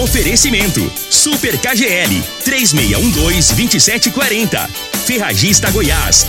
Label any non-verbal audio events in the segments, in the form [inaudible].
Oferecimento: Super KGL 3612-2740. Ferragista Goiás,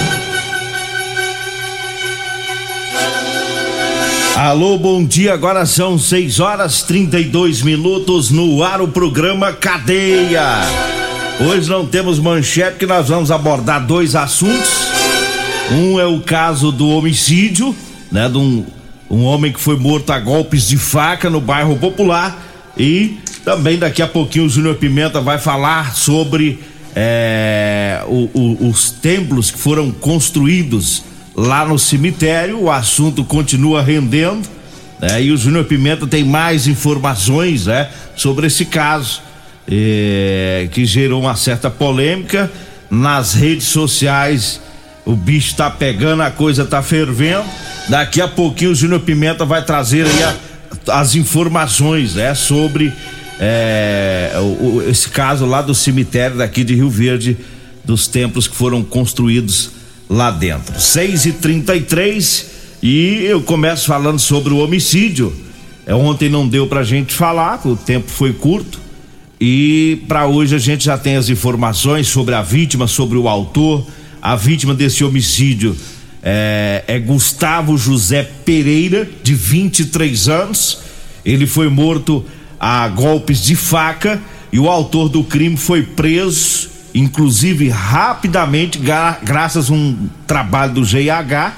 Alô, bom dia. Agora são 6 horas 32 minutos no ar o programa Cadeia. Hoje não temos manchete que nós vamos abordar dois assuntos. Um é o caso do homicídio, né, de um, um homem que foi morto a golpes de faca no bairro Popular e também daqui a pouquinho o Júnior Pimenta vai falar sobre é, o, o, os templos que foram construídos lá no cemitério. O assunto continua rendendo, né? E o Júnior Pimenta tem mais informações, né? Sobre esse caso, eh, que gerou uma certa polêmica nas redes sociais. O bicho tá pegando, a coisa tá fervendo. Daqui a pouquinho o Júnior Pimenta vai trazer a, as informações, né? Sobre é, o, o, esse caso lá do cemitério daqui de Rio Verde, dos templos que foram construídos lá dentro. 6 e 33 e eu começo falando sobre o homicídio. É, ontem não deu pra gente falar, o tempo foi curto. E para hoje a gente já tem as informações sobre a vítima, sobre o autor. A vítima desse homicídio é, é Gustavo José Pereira, de 23 anos. Ele foi morto a golpes de faca e o autor do crime foi preso inclusive rapidamente, gra graças a um trabalho do GIH,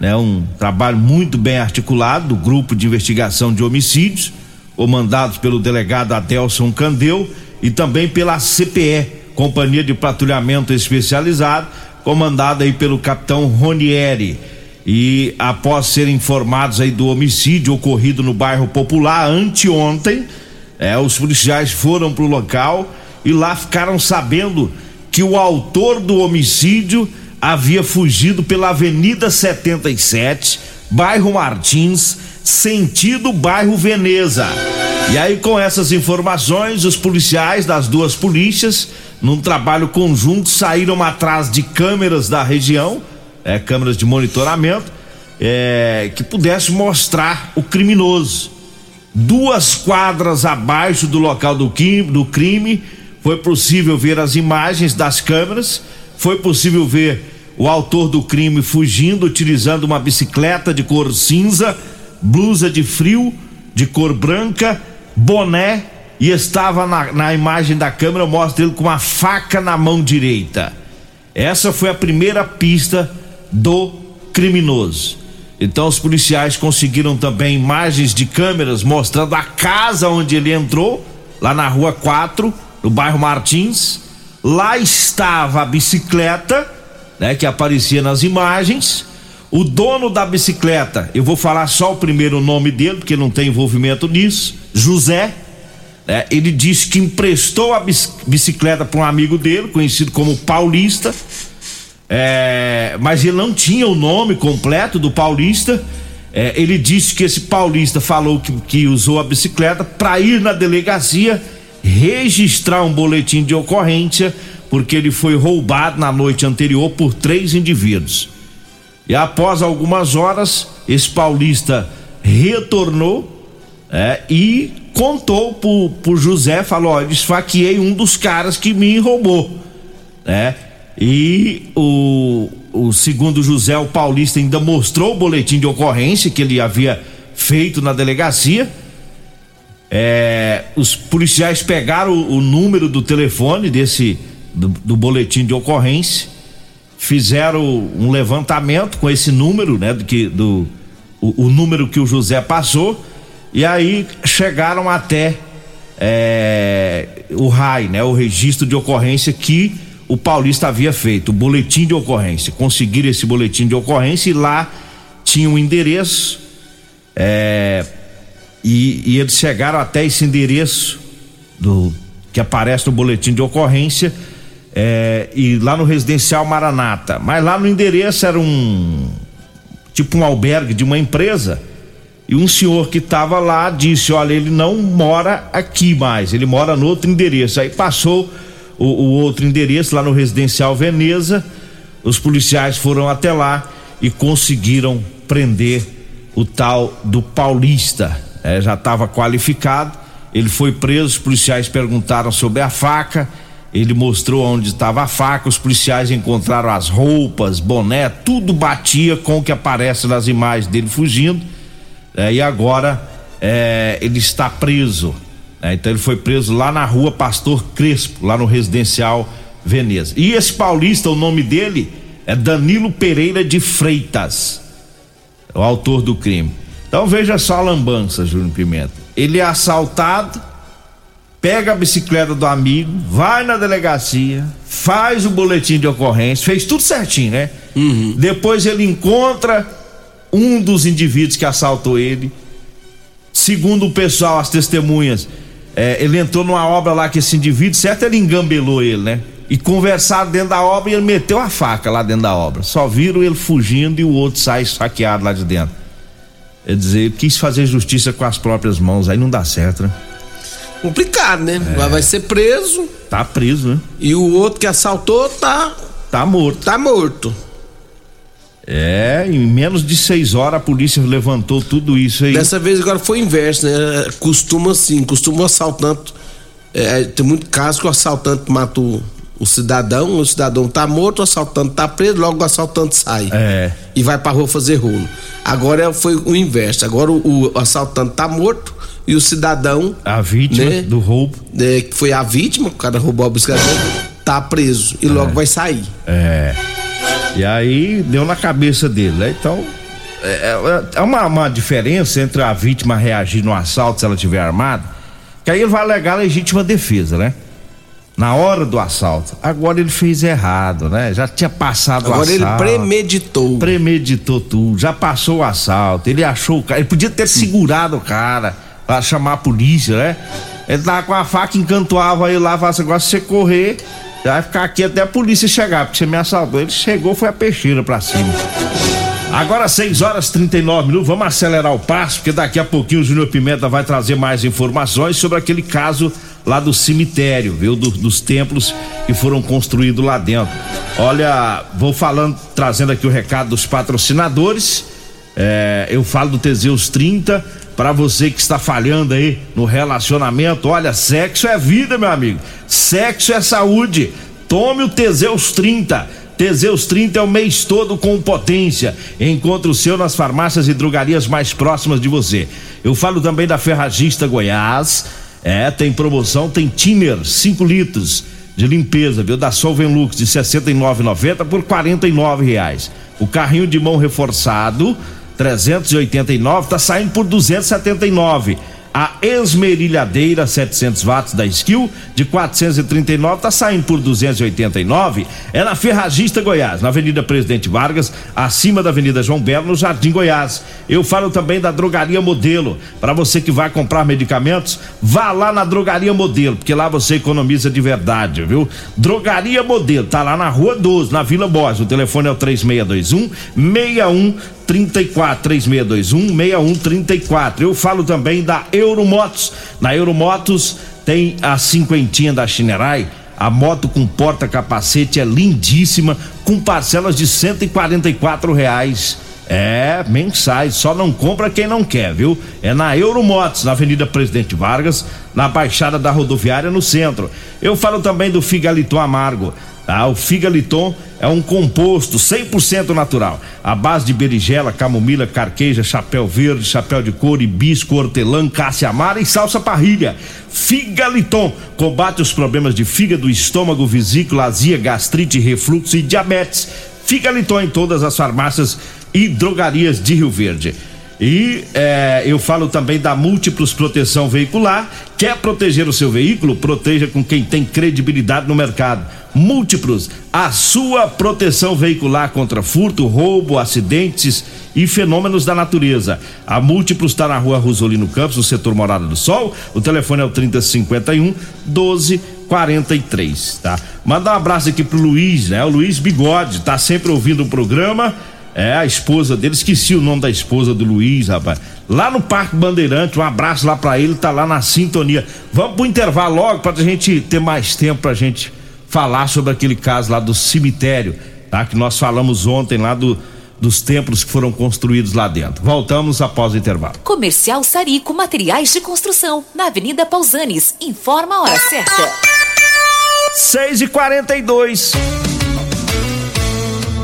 né, um trabalho muito bem articulado do grupo de investigação de homicídios, comandados pelo delegado Adelson Candeu e também pela CPE, Companhia de Patrulhamento Especializado, comandada aí pelo capitão Ronieri. E após serem informados aí do homicídio ocorrido no bairro Popular anteontem, é, os policiais foram para o local e lá ficaram sabendo que o autor do homicídio havia fugido pela Avenida 77, bairro Martins, sentido bairro Veneza. E aí, com essas informações, os policiais das duas polícias, num trabalho conjunto, saíram atrás de câmeras da região, é, câmeras de monitoramento, é, que pudesse mostrar o criminoso. Duas quadras abaixo do local do, do crime, foi possível ver as imagens das câmeras, foi possível ver o autor do crime fugindo utilizando uma bicicleta de cor cinza, blusa de frio de cor branca, boné e estava na, na imagem da câmera, mostra ele com uma faca na mão direita. Essa foi a primeira pista do criminoso. Então os policiais conseguiram também imagens de câmeras mostrando a casa onde ele entrou, lá na rua 4 no bairro Martins. Lá estava a bicicleta, né, que aparecia nas imagens. O dono da bicicleta, eu vou falar só o primeiro nome dele, porque não tem envolvimento nisso, José. Né, ele disse que emprestou a bicicleta para um amigo dele, conhecido como Paulista. É, mas ele não tinha o nome completo do Paulista. É, ele disse que esse Paulista falou que, que usou a bicicleta para ir na delegacia registrar um boletim de ocorrência porque ele foi roubado na noite anterior por três indivíduos. E após algumas horas, esse paulista retornou é, e contou pro, pro José, falou, ó, esfaqueei um dos caras que me roubou, né? E o, o segundo José, o paulista ainda mostrou o boletim de ocorrência que ele havia feito na delegacia É, os policiais pegaram o, o, número do telefone desse do, do, boletim de ocorrência, fizeram um levantamento com esse número, né, do que do o, o número que o José passou e aí chegaram até é, o RAI, né, o registro de ocorrência que o Paulista havia feito, o boletim de ocorrência. Conseguiram esse boletim de ocorrência e lá tinha um endereço é, e, e, eles chegaram até esse endereço do que aparece no boletim de ocorrência é, e lá no residencial Maranata. Mas lá no endereço era um tipo um albergue de uma empresa e um senhor que estava lá disse: olha, ele não mora aqui mais, ele mora no outro endereço. Aí passou o, o outro endereço lá no residencial Veneza. Os policiais foram até lá e conseguiram prender o tal do Paulista é, já estava qualificado. Ele foi preso, os policiais perguntaram sobre a faca. Ele mostrou onde estava a faca, os policiais encontraram as roupas, boné, tudo batia com o que aparece nas imagens dele fugindo. É, e agora é, ele está preso. Então ele foi preso lá na rua Pastor Crespo, lá no residencial Veneza. E esse paulista, o nome dele é Danilo Pereira de Freitas, o autor do crime. Então veja só a lambança, Júnior Pimenta. Ele é assaltado, pega a bicicleta do amigo, vai na delegacia, faz o boletim de ocorrência, fez tudo certinho, né? Uhum. Depois ele encontra um dos indivíduos que assaltou ele. Segundo o pessoal, as testemunhas, é, ele entrou numa obra lá que esse indivíduo, certo? Ele engambelou ele, né? E conversaram dentro da obra e ele meteu a faca lá dentro da obra. Só viram ele fugindo e o outro sai saqueado lá de dentro. É dizer, quis fazer justiça com as próprias mãos, aí não dá certo, né? Complicado, né? É. Vai ser preso. Tá preso, né? E o outro que assaltou tá. Tá morto. Tá morto. É, em menos de seis horas a polícia levantou tudo isso aí. Dessa vez agora foi inverso, né? Costuma assim, costuma o assaltante. É, tem muito caso que o assaltante matou o cidadão, o cidadão tá morto, o assaltante tá preso, logo o assaltante sai. É. E vai pra rua fazer rolo. Agora foi o inverso. Agora o, o assaltante tá morto e o cidadão. A vítima né, do roubo. Né, que foi a vítima, o cara roubou a bicicleta, tá preso e logo é. vai sair. É. E aí deu na cabeça dele, né? Então. É, é, é uma, uma diferença entre a vítima reagir no assalto se ela tiver armada, que aí ele vai alegar legítima defesa, né? Na hora do assalto. Agora ele fez errado, né? Já tinha passado Agora o assalto. Agora ele premeditou. Premeditou tudo, já passou o assalto. Ele achou o cara, ele podia ter segurado o cara para chamar a polícia, né? Ele tava com a faca, encantoava ele lá, falava assim, agora se você correr, vai ficar aqui até a polícia chegar, porque você me assaltou. Ele chegou, foi a peixeira pra cima. Agora 6 horas 39 minutos, vamos acelerar o passo, porque daqui a pouquinho o Júnior Pimenta vai trazer mais informações sobre aquele caso lá do cemitério, viu? Do, dos templos que foram construídos lá dentro. Olha, vou falando, trazendo aqui o recado dos patrocinadores. É, eu falo do Teseus 30 para você que está falhando aí no relacionamento. Olha, sexo é vida, meu amigo. Sexo é saúde. Tome o Teseus 30. Teseus 30 é o mês todo com potência. Encontre o seu nas farmácias e drogarias mais próximas de você. Eu falo também da Ferragista Goiás é, tem promoção, tem Tiner 5 litros de limpeza, viu? Da Solvenlux de 69,90 por 49 reais. O carrinho de mão reforçado 389 tá saindo por 279 a esmerilhadeira 700 watts da Skill de 439 tá saindo por 289. É na Ferragista Goiás, na Avenida Presidente Vargas, acima da Avenida João Belo, no Jardim Goiás. Eu falo também da Drogaria Modelo. Para você que vai comprar medicamentos, vá lá na Drogaria Modelo, porque lá você economiza de verdade, viu? Drogaria Modelo, tá lá na Rua 12, na Vila Borges. O telefone é o 3621 61 34 3621 6134. Eu falo também da Euromotos. Na Euromotos tem a cinquentinha da Chinerai. A moto com porta-capacete é lindíssima, com parcelas de 144 reais. É, mensais, só não compra quem não quer, viu? É na Euromotos, na Avenida Presidente Vargas, na Baixada da Rodoviária, no centro. Eu falo também do Figalito Amargo Tá? O Figaliton é um composto 100% natural, à base de berigela, camomila, carqueja, chapéu verde, chapéu de couro, hibisco, hortelã, cássia amara e salsa parrilha. Figaliton combate os problemas de fígado, estômago, vesícula, azia, gastrite, refluxo e diabetes. Figaliton em todas as farmácias e drogarias de Rio Verde. E é, eu falo também da Múltiplos Proteção Veicular. Quer proteger o seu veículo? Proteja com quem tem credibilidade no mercado. Múltiplos, a sua proteção veicular contra furto, roubo, acidentes e fenômenos da natureza. A Múltiplos está na rua Rosolino Campos, no setor Morada do Sol. O telefone é o 3051 1243, tá? Manda um abraço aqui pro Luiz, né? O Luiz Bigode, tá sempre ouvindo o programa é, a esposa dele, esqueci o nome da esposa do Luiz, rapaz. Lá no Parque Bandeirante, um abraço lá para ele, tá lá na sintonia. Vamos pro intervalo logo pra gente ter mais tempo pra gente falar sobre aquele caso lá do cemitério, tá? Que nós falamos ontem lá do, dos templos que foram construídos lá dentro. Voltamos após o intervalo. Comercial Sarico Materiais de Construção, na Avenida Pausanes. Informa a hora certa. 6 e 42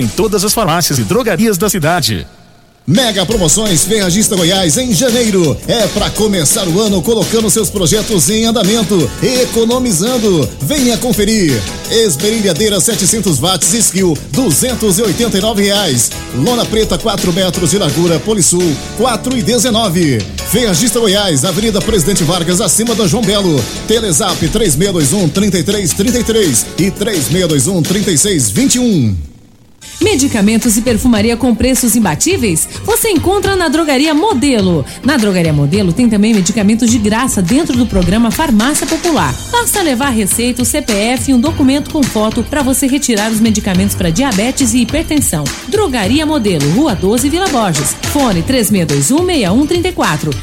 em todas as farmácias e drogarias da cidade. Mega Promoções Ferragista Goiás em janeiro. É para começar o ano colocando seus projetos em andamento, economizando. Venha conferir. Esmerilhadeira 700 watts Skill, 289 reais. Lona preta 4 metros de largura Polisul, 4 e 19. Ferragista Goiás, Avenida Presidente Vargas, acima da João Belo. Telezap 3621 3333 e 3621 3621. Medicamentos e perfumaria com preços imbatíveis? Você encontra na Drogaria Modelo. Na Drogaria Modelo tem também medicamentos de graça dentro do programa Farmácia Popular. Basta levar receita, o CPF e um documento com foto para você retirar os medicamentos para diabetes e hipertensão. Drogaria Modelo, Rua 12, Vila Borges. Fone 36216134.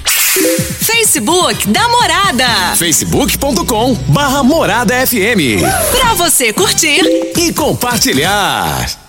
Facebook da Morada. facebook.com barra Morada FM. Pra você curtir e compartilhar.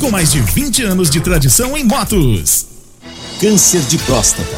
com mais de 20 anos de tradição em motos. Câncer de próstata,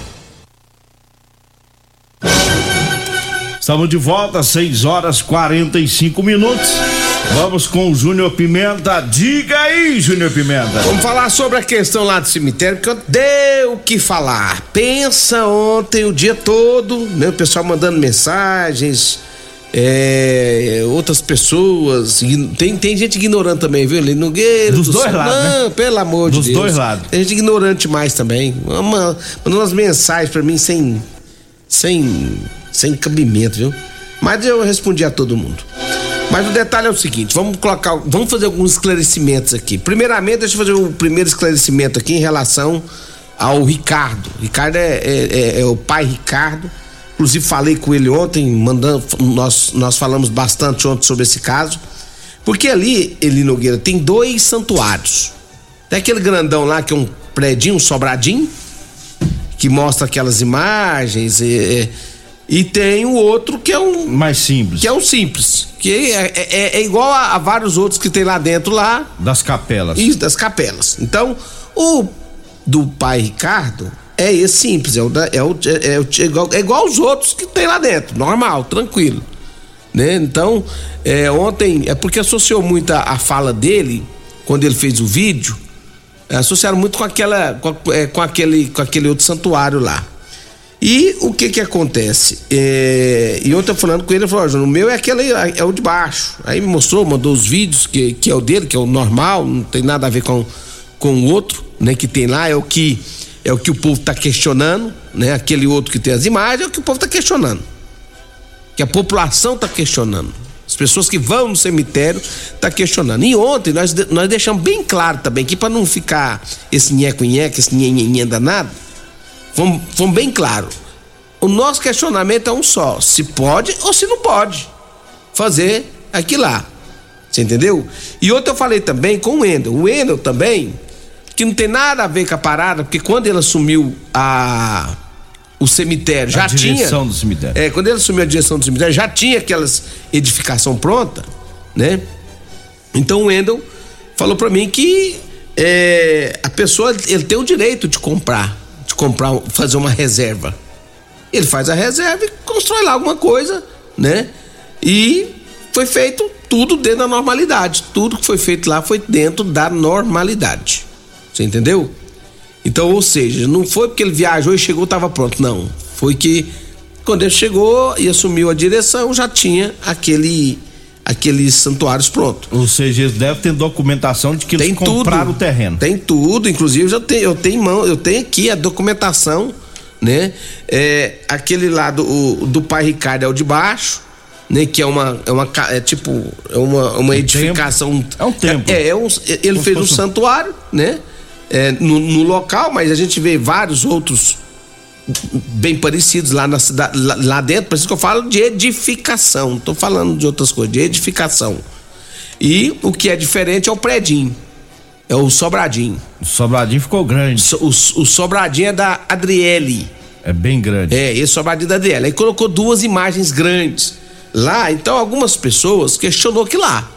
Estamos de volta, 6 horas 45 minutos. Vamos com o Júnior Pimenta. Diga aí, Júnior Pimenta. Vamos falar sobre a questão lá do cemitério, porque deu o que falar. Pensa ontem o dia todo, né? O pessoal mandando mensagens, é, outras pessoas. Tem, tem gente ignorando também, viu? Ele Nogueira. Dos do dois lados, Não, né? pelo amor Dos de Deus. dois lados. Tem gente ignorante mais também. Mandando umas mensagens pra mim sem. Sem. sem cabimento, viu? Mas eu respondi a todo mundo. Mas o detalhe é o seguinte, vamos colocar, vamos fazer alguns esclarecimentos aqui. Primeiramente, deixa eu fazer o primeiro esclarecimento aqui em relação ao Ricardo. Ricardo é, é- é- é o pai Ricardo. Inclusive falei com ele ontem, mandando, nós, nós falamos bastante ontem sobre esse caso. Porque ali, Eli Nogueira, tem dois santuários. Tem aquele grandão lá que é um predinho, um sobradinho, que mostra aquelas imagens. é, é, e tem o outro que é um. Mais simples. Que é um simples. Que é, é- é igual a, a vários outros que tem lá dentro lá. Das capelas. Isso, das capelas. Então, o do pai Ricardo é esse simples. É, o da- é, o, é, o- é igual, é igual aos outros que tem lá dentro. Normal, tranquilo. Né? Então, é, ontem, é porque associou muito a, a fala dele, quando ele fez o vídeo, é, associaram muito com aquela. Com, é, com aquele, com aquele outro santuário lá. E o que que acontece? É, e ontem falando com ele, ele falou, "Ó, Júnior, o meu é aquele, é o de baixo. Aí me mostrou, mandou os vídeos, que, que é o dele, que é o normal, não tem nada a ver com, com o outro, né, que tem lá, é o que é o que o povo tá questionando, né? Aquele outro que tem as imagens é o que o povo tá questionando. Que a população tá questionando. As pessoas que vão no cemitério tá questionando. E ontem nós, nós deixamos bem claro também que para não ficar esse nheco-nheco, esse nhenhenhen danado, fomos, fomos bem claro. O nosso questionamento é um só: se pode ou se não pode fazer aquilo lá. Você entendeu? E outro eu falei também com o Wendel. O Wendel também, que não tem nada a ver com a parada, porque quando ele assumiu a o cemitério, já a direção tinha. do cemitério. É, quando ele assumiu a direção do cemitério, já tinha aquelas edificação pronta, né? Então o Wendel falou pra mim que é, a pessoa ele tem o direito de comprar, de comprar, fazer uma reserva. Ele faz a reserva e constrói lá alguma coisa, né? E foi feito tudo dentro da normalidade. Tudo que foi feito lá foi dentro da normalidade. Você entendeu? Então, ou seja, não foi porque ele viajou e chegou estava pronto, não. Foi que quando ele chegou e assumiu a direção, já tinha aquele aqueles santuários prontos. Ou seja, eles devem ter documentação de que eles compraram o terreno. Tem tudo, inclusive eu tenho, eu tenho mão, eu tenho aqui a documentação, né? É, aquele lado o, do pai Ricardo é o de baixo, né? Que é uma, é uma é tipo é uma, uma edificação. É um templo. É, é um, ele Como fez um um- santuário, né? É, no, no local, mas a gente vê vários outros bem parecidos lá na cidade, lá, lá dentro, por isso que eu falo de edificação, não tô falando de outras coisas, de edificação. E o que é diferente é o predinho. É o sobradinho. O sobradinho ficou grande. So- o, o sobradinho é da Adriele. É bem grande. É, esse sobradinho da Adriele. Aí colocou duas imagens grandes. Lá, então algumas pessoas questionou que lá.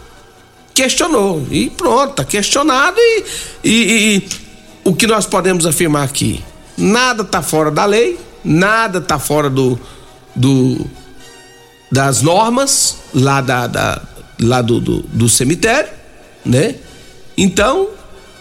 Questionou. E pronto, tá questionado e- e- e o que nós podemos afirmar aqui? Nada tá fora da lei, nada tá fora do, do das normas lá da, da- lá do, do, do cemitério, né? Então,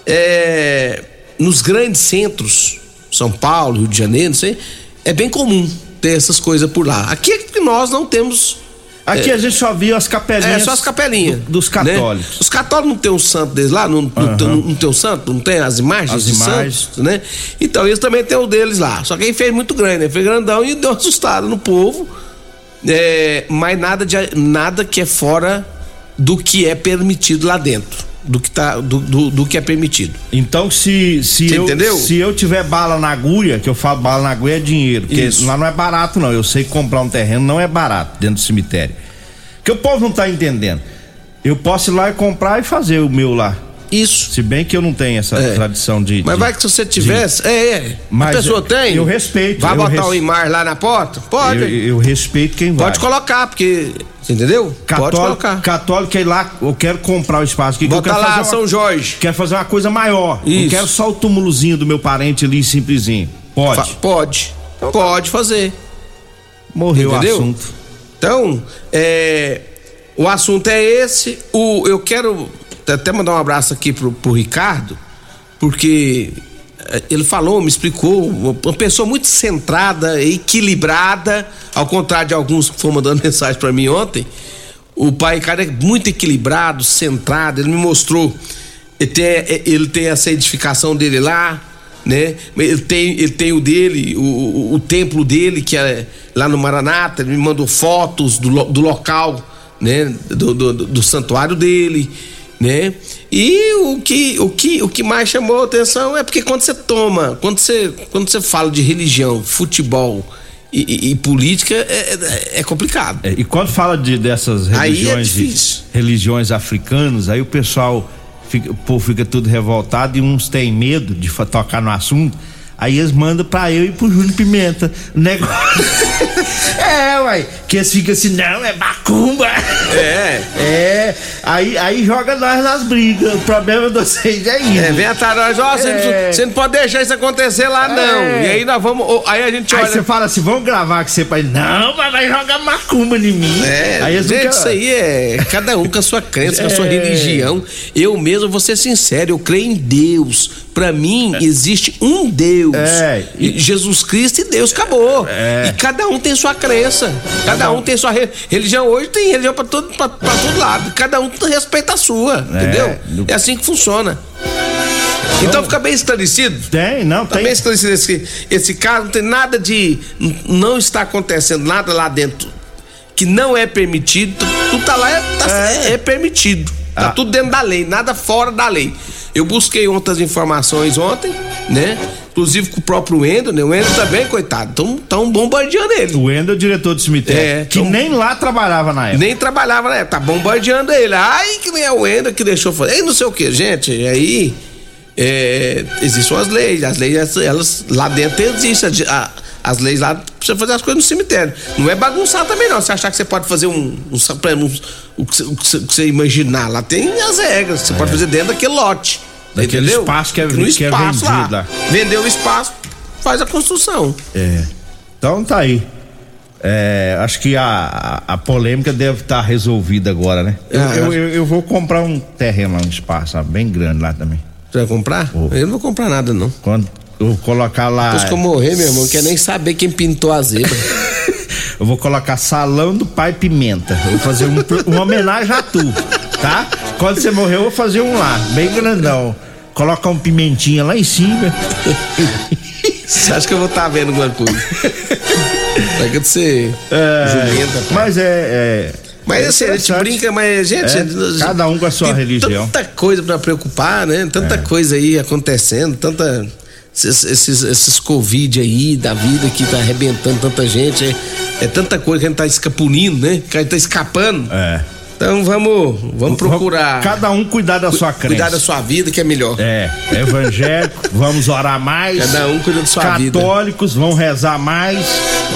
é, nos grandes centros, São Paulo, Rio de Janeiro, não sei, é bem comum ter essas coisas por lá. Aqui é que nós não temos. Aqui é, a gente só viu as capelinhas. é, só as capelinhas. do- dos né? católicos. Os católicos não tem um santo deles lá? Não, não, tem, não tem um santo? Não tem as imagens As de imagens. santos, né? Então, eles também tem o deles lá. Só que aí fez muito grande, né? Fez grandão e deu uma assustada no povo. É, mas nada, de, nada que é fora do que é permitido lá dentro. Do que, tá, do, do, do que é permitido. Então, se, se, Você eu, entendeu? se eu tiver bala na agulha, que eu falo bala na agulha é dinheiro, porque Isso. lá não é barato, não. Eu sei que comprar um terreno não é barato dentro do cemitério. Que o povo não tá entendendo. Eu posso ir lá e comprar e fazer o meu lá. Isso. Se bem que eu não tenho essa É. tradição de. Mas de- vai que se você tivesse. É, é. Mas a pessoa tem. eu respeito, Vai eu botar res- o imar lá na porta? Pode. Eu, eu respeito quem vai. Pode colocar, porque. Você entendeu? Pode Católico, colocar. católico é lá, eu quero comprar o espaço aqui. que Bota lá, fazer São uma, Jorge. Quero fazer uma coisa maior. Não Isso. quero só o túmulozinho do meu parente ali, simplesinho. Pode. Fa- Pode. Pode fazer. Morreu Entendeu? o assunto. Então, é, o assunto é esse. O, eu quero até mandar um abraço aqui pro, pro Ricardo, porque eh, ele falou, me explicou, uma pessoa muito centrada, equilibrada, ao contrário de alguns que foram mandando [laughs] mensagem para mim ontem. O pai cara é muito equilibrado, centrado, ele me mostrou. Ele tem, eh, ele tem essa edificação dele lá, né? Ele tem, ele tem o dele, o, o, o templo dele, que é lá no Maranata, ele me mandou fotos do, do local, né? Do, do, do santuário dele, né? E o que, o que, o que mais chamou a atenção é porque quando você toma, quando você, quando você fala de religião, futebol, e, e, política é, é, é complicado. É, e quando fala de, dessas é religiões, religiões africanas, aí o pessoal fica, o povo fica tudo revoltado e uns têm medo de tocar no assunto. Aí eles mandam pra eu e pro Júlio Pimenta. O negócio. [laughs] [laughs] é, uai. Que eles ficam assim, não, é macumba. É. É. Aí, aí joga nós nas brigas. O problema de vocês é isso. É, vem atrás nós, ó, você É. não- você não pode deixar isso acontecer lá, não. É. E aí nós vamos. ó, Aí a gente Aí olha. você fala assim, vamos gravar com você pai. Não, mas vai jogar macumba em mim. É, aí eles gente, isso aí é cada um com a sua crença, com a sua [laughs] É. religião. Eu mesmo vou ser sincero, eu creio em Deus. Pra mim, existe um Deus. É, E Jesus Cristo e Deus acabou. É. E cada um tem sua crença. Cada um tem sua re- religião. Hoje tem religião pra todo, pra, pra todo lado. Cada um respeita a sua, entendeu? no- É assim que funciona. Então fica bem esclarecido. Tem, não, Tá tem. bem esclarecido esse, esse caso, não tem nada de. Não está acontecendo nada lá dentro que não é permitido. tu- Tudo tá lá, é, tá- é permitido. Tá Ah. tudo dentro da lei, nada fora da lei. Eu busquei outras informações ontem, né? Inclusive com o próprio Endo, né? O Endo também, coitado, tão, tão bombardeando ele. O Wendel é o diretor do cemitério. É, que então- nem lá trabalhava na época. Nem trabalhava na época, tá bombardeando ele. Ai, que nem é o Endo que deixou fazer. E não sei o que, gente. Aí, é, existem as leis. As leis, elas lá dentro existem. a- as leis lá você fazer as coisas no cemitério. Não é bagunçar também, não. Você achar que você pode fazer um. um, pra- um- o, que você, o que você- imaginar. Lá tem as regras. Você pode fazer dentro daquele lote. Daquele entendeu? espaço que é- no que é espaço lá. vendido lá. Vendeu o espaço, faz a construção. É. Então tá aí. É, acho que a, a, a polêmica deve estar resolvida agora, né? Eu, Ah, eu, eu- eu vou comprar um terreno lá, um espaço ó, bem grande lá também. Você vai comprar? Eu não vou comprar nada, não. Quando eu vou colocar lá. Depois que eu morrer, meu irmão, não quer nem saber quem pintou a zebra. [laughs] Eu vou colocar salão do pai Pimenta. Eu vou fazer um, uma homenagem a tu, tá? Quando você morrer, eu vou fazer um lá, bem grandão. Colocar um pimentinha lá em cima. [laughs] Você acha que eu vou estar vendo alguma coisa? [laughs] Vai que você jumenta, pai. Mas é. é Mas é assim, a gente brinca, mas, gente. É, cada um com a sua religião. Tanta coisa pra preocupar, né? Tanta coisa aí acontecendo, tanta. Esses, esses, esses Covid aí da vida que tá arrebentando tanta gente. É, é tanta coisa que a gente tá escapulindo, né? Que a gente tá escapando. É. Então vamos, vamos procurar. Cada um cuidar da sua crença. Cuidar da sua vida, que é melhor. É, evangélico, [laughs] vamos orar mais. Cada um cuida da sua vida. Católicos vão rezar mais.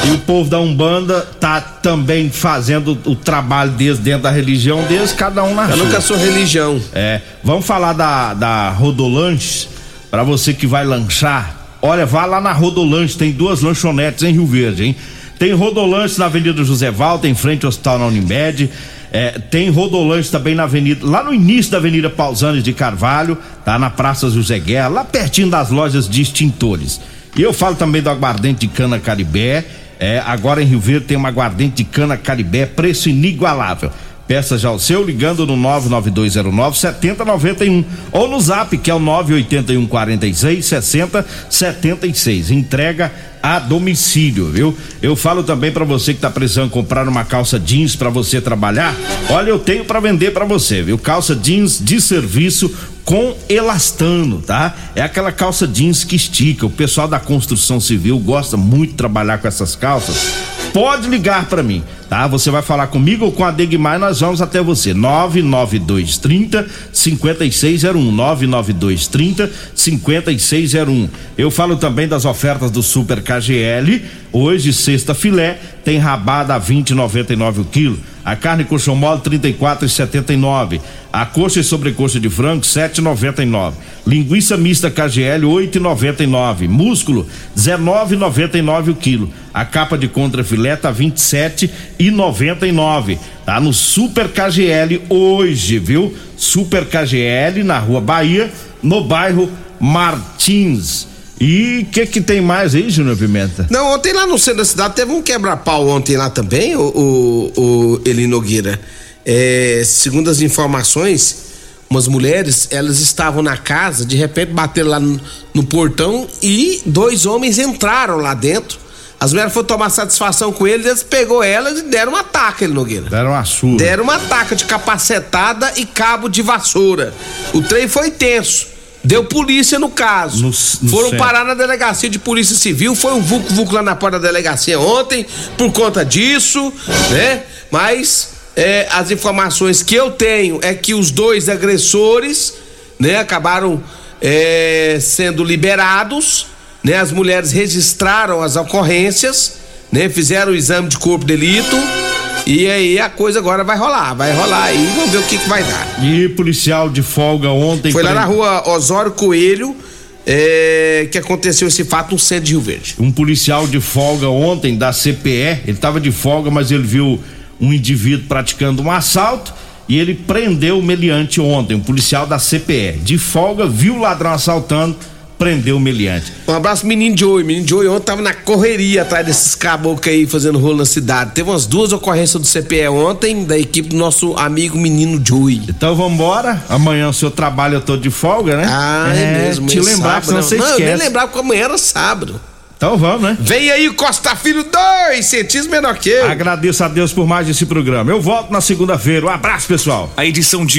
E o povo da Umbanda tá também fazendo o trabalho deles dentro da religião deles, cada um na Eu sua. nunca sou religião. É, vamos falar da, da Rodolanches, para você que vai lanchar. Olha, vá lá na Rodolanches, tem duas lanchonetes em Rio Verde, hein? Tem Rodolanches na Avenida José Valta, em frente ao Hospital na Unimed. É, tem Rodolanches também na Avenida, lá no início da Avenida Pausanes de Carvalho, tá na Praça José Guerra, lá pertinho das lojas de extintores. E eu falo também do aguardente de cana Caribé. É, agora em Rio Verde tem uma aguardente de cana Caribé, preço inigualável. Peça já o seu ligando no 99209 7091 ou no zap que é o 981 46 60 76. Entrega a domicílio, viu? Eu falo também para você que tá precisando comprar uma calça jeans para você trabalhar. Olha, eu tenho para vender para você, viu? Calça jeans de serviço com elastano, tá? É aquela calça jeans que estica. O pessoal da construção civil gosta muito de trabalhar com essas calças. Pode ligar para mim, tá? Você vai falar comigo ou com a Degmar, nós vamos até você. 99230 5601 99230 5601. Eu falo também das ofertas do Super KGL. Hoje, sexta filé, tem rabada a 20,99 o quilo. A carne coxão mole 34,79. A coxa e sobrecoxa de frango 7,99. Linguiça mista KGL 8,99. Músculo 19,99 o quilo. A capa de contrafilé tá 27 e 99. Tá no Super KGL hoje, viu? Super KGL na Rua Bahia, no bairro Martins. E o que que tem mais aí, Júnior Pimenta? Não, ontem lá no centro da cidade teve um quebra-pau ontem lá também, o, o, o Eli Nogueira. É, segundo as informações, umas mulheres, elas estavam na casa, de repente bateram lá no, no portão e dois homens entraram lá dentro. As mulheres foram tomar satisfação com eles, eles pegou elas e deram uma taca, Eli Nogueira. Deram uma surra. Deram uma taca de capacetada e cabo de vassoura. O trem foi tenso. Deu polícia no caso. No- no Foram centro. parar na delegacia de polícia civil. Foi um vucu-vucu lá na porta da delegacia ontem por conta disso, né? Mas é, as informações que eu tenho é que os dois agressores, né, acabaram é, sendo liberados, né? As mulheres registraram as ocorrências, né? Fizeram o exame de corpo de delito. E aí a coisa agora vai rolar, vai rolar aí, vamos ver o que, que vai dar. E policial de folga ontem. Foi lá na rua Osório Coelho é, que aconteceu esse fato no centro de Rio Verde. Um policial de folga ontem da CPE, ele estava de folga, mas ele viu um indivíduo praticando um assalto e ele prendeu o meliante ontem, um policial da CPE. De folga, viu o ladrão assaltando, prendeu o meliante. Um abraço menino Joey. Menino Joey ontem tava na correria atrás desses caboclos aí fazendo rolo na cidade. Teve umas duas ocorrências do CPE ontem, da equipe do nosso amigo menino Joey. Então vamos embora. Amanhã o seu trabalho eu tô de folga, né? Ah, é, mesmo. Te é lembrar, sábado, senão você não. Não, eu nem lembrava que amanhã era sábado. Então vamos, né? Vem aí o Costa Filho 2, centímetros menor que eu. Agradeço a Deus por mais esse programa. Eu volto na segunda-feira. Um abraço, pessoal. A edição de